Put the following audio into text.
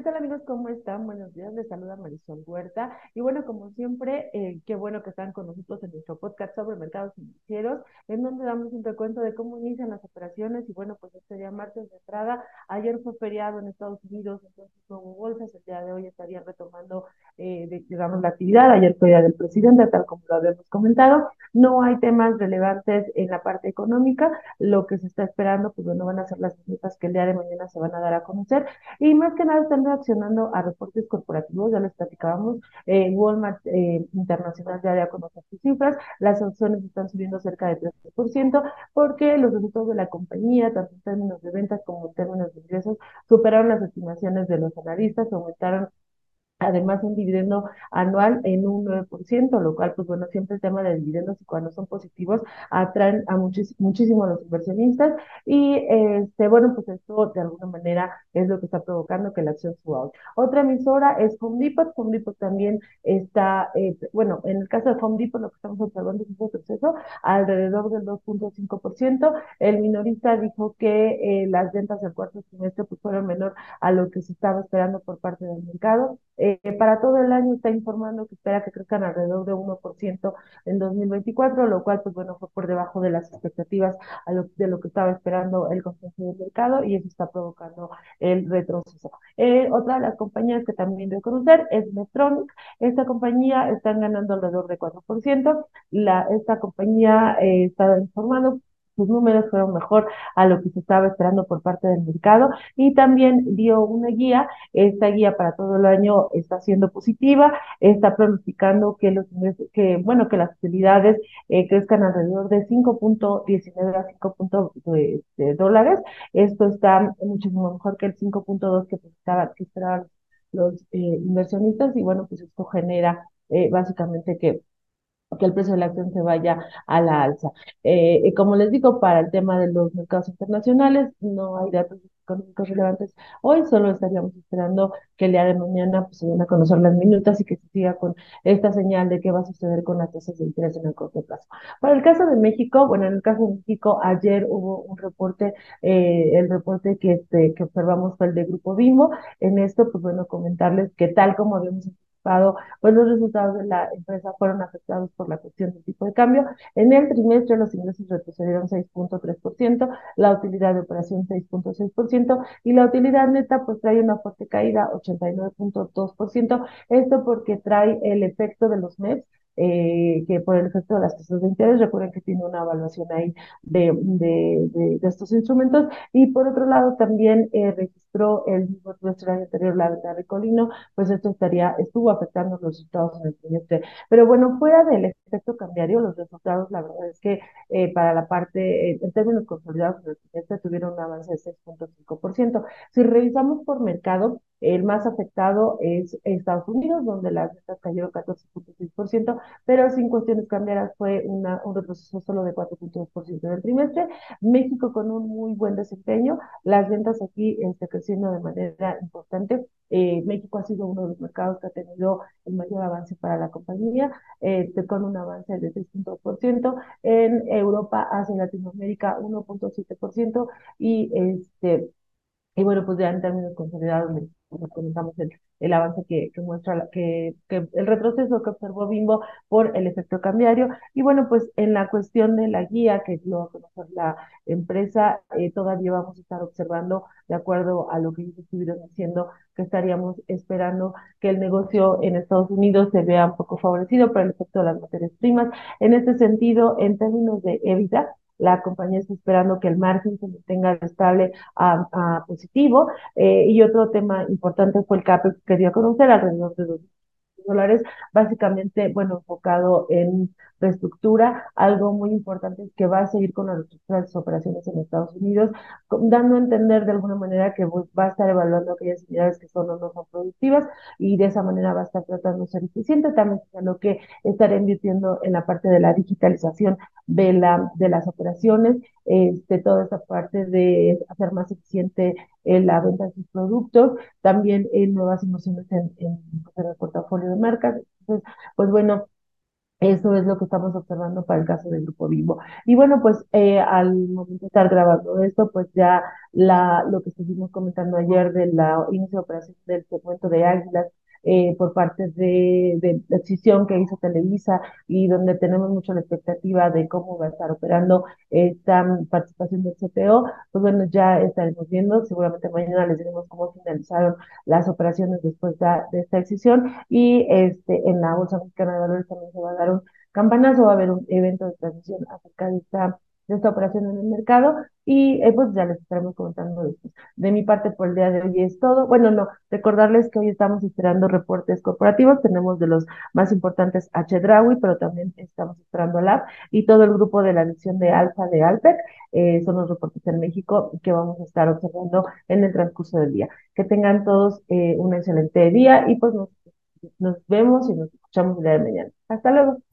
¿Qué tal amigos? ¿Cómo están? Buenos días, les saluda Marisol Huerta. Y bueno, como siempre, eh, qué bueno que están con nosotros en nuestro podcast sobre mercados financieros, en donde damos un recuento de cómo inician las operaciones. Y bueno, pues este día martes de entrada, ayer fue feriado en Estados Unidos, entonces no bolsas, el día de hoy estaría retomando, eh, digamos, la actividad. Ayer fue día del presidente, tal como lo habíamos comentado. No hay temas relevantes en la parte económica. Lo que se está esperando, pues bueno, van a ser las notas que el día de mañana se van a dar a conocer. Y más que nada están reaccionando a reportes corporativos, ya les platicábamos, Walmart eh, Internacional ya dio a conocer sus cifras, las acciones están subiendo cerca de 13%, porque los resultados de la compañía, tanto en términos de ventas como en términos de ingresos, superaron las estimaciones de los analistas, aumentaron Además, un dividendo anual en un 9%, lo cual, pues bueno, siempre el tema de dividendos y cuando son positivos atraen a muchísimo a los inversionistas y, este, bueno, pues esto de alguna manera es lo que está provocando que la acción suba Otra emisora es Home Depot. Home Depot también está, eh, bueno, en el caso de Home Depot lo que estamos observando es un proceso alrededor del 2.5%. El minorista dijo que eh, las ventas del cuarto trimestre pues fueron menor a lo que se estaba esperando por parte del mercado. Para todo el año está informando que espera que crezcan alrededor de 1% en 2024, lo cual, pues bueno, fue por debajo de las expectativas de lo que estaba esperando el consenso del mercado y eso está provocando el retroceso. Eh, otra de las compañías que también debe conocer es Medtronic. Esta compañía está ganando alrededor de 4%. La, esta compañía eh, está informando sus números fueron mejor a lo que se estaba esperando por parte del mercado. Y también dio una guía, esta guía para todo el año está siendo positiva, está pronosticando que los que bueno, que las utilidades eh, crezcan alrededor de 5.19 a 5. De, dólares, esto está muchísimo mejor que el 5.2 que, que esperaban los eh, inversionistas. Y bueno, pues esto genera eh, básicamente que que el precio de la acción se vaya a la alza. Eh, como les digo, para el tema de los mercados internacionales, no hay datos económicos relevantes hoy, solo estaríamos esperando que el día de mañana pues, se den a conocer las minutas y que se siga con esta señal de qué va a suceder con las tasas de interés en el corto plazo. Para el caso de México, bueno, en el caso de México, ayer hubo un reporte, eh, el reporte que, este, que observamos fue el de Grupo Bimbo. En esto, pues bueno, comentarles que tal como habíamos pues los resultados de la empresa fueron afectados por la cuestión del tipo de cambio. En el trimestre los ingresos retrocedieron 6.3%, la utilidad de operación 6.6% y la utilidad neta pues trae una fuerte caída 89.2%. Esto porque trae el efecto de los MEPs eh, que por el efecto de las tasas de interés, recuerden que tiene una evaluación ahí de, de, de, estos instrumentos, y por otro lado también eh, registró el mismo trimestre año anterior la venta de Colino, pues esto estaría, estuvo afectando los resultados en el trimestre. Pero bueno, fuera del efecto cambiario, los resultados, la verdad es que eh, para la parte, en términos consolidados tuvieron un avance de 6.5%. Si revisamos por mercado, el más afectado es Estados Unidos, donde las ventas cayeron 14.6%, pero sin cuestiones cambiadas fue una, un retroceso solo de 4.2% del trimestre. México con un muy buen desempeño, las ventas aquí están creciendo de manera importante. Eh, México ha sido uno de los mercados que ha tenido el mayor avance para la compañía, eh, con un avance de 6.2%. En Europa, Asia y Latinoamérica, 1.7%. Y este y bueno, pues ya en términos consolidados nos comentamos el, el avance que, que muestra que, que, el retroceso que observó Bimbo por el efecto cambiario. Y bueno, pues en la cuestión de la guía que lo va a conocer la empresa, eh, todavía vamos a estar observando, de acuerdo a lo que ellos estuvieron diciendo, que estaríamos esperando que el negocio en Estados Unidos se vea un poco favorecido por el efecto de las materias primas. En este sentido, en términos de EBITDA, la compañía está esperando que el margen se mantenga estable a, positivo. Eh, y otro tema importante fue el CAPEX que dio a conocer alrededor de dos dólares, básicamente, bueno, enfocado en reestructura. Algo muy importante es que va a seguir con las operaciones en Estados Unidos, dando a entender de alguna manera que va a estar evaluando aquellas unidades que son o no son productivas y de esa manera va a estar tratando de ser eficiente. También lo que estará invirtiendo en la parte de la digitalización de, la, de las operaciones, este, toda esta parte de hacer más eficiente eh, la venta de sus productos, también en nuevas inversiones en, en, en el portafolio de marcas. Entonces, pues bueno, Eso es lo que estamos observando para el caso del Grupo Vivo. Y bueno, pues eh, al momento de estar grabando esto, pues ya la, lo que estuvimos comentando ayer de la inicio de operación del segmento de Águilas eh, por parte de, de la decisión que hizo Televisa y donde tenemos mucho la expectativa de cómo va a estar operando esta participación del CPO, pues bueno, ya estaremos viendo, seguramente mañana les diremos cómo finalizaron las operaciones después de, esta decisión. Y este, en la Bolsa Mexicana de Valores también se va a dar un campanazo, va a haber un evento de transmisión acerca de esta, de esta operación en el mercado y eh, pues ya les estaremos comentando después. De mi parte por el día de hoy es todo. Bueno, no, recordarles que hoy estamos esperando reportes corporativos, tenemos de los más importantes H. Drawi, pero también estamos esperando Lab y todo el grupo de la edición de Alfa de Alpec, eh, son los reportes en México que vamos a estar observando en el transcurso del día. Que tengan todos eh, un excelente día y pues nos, nos vemos y nos escuchamos el día de mañana. Hasta luego.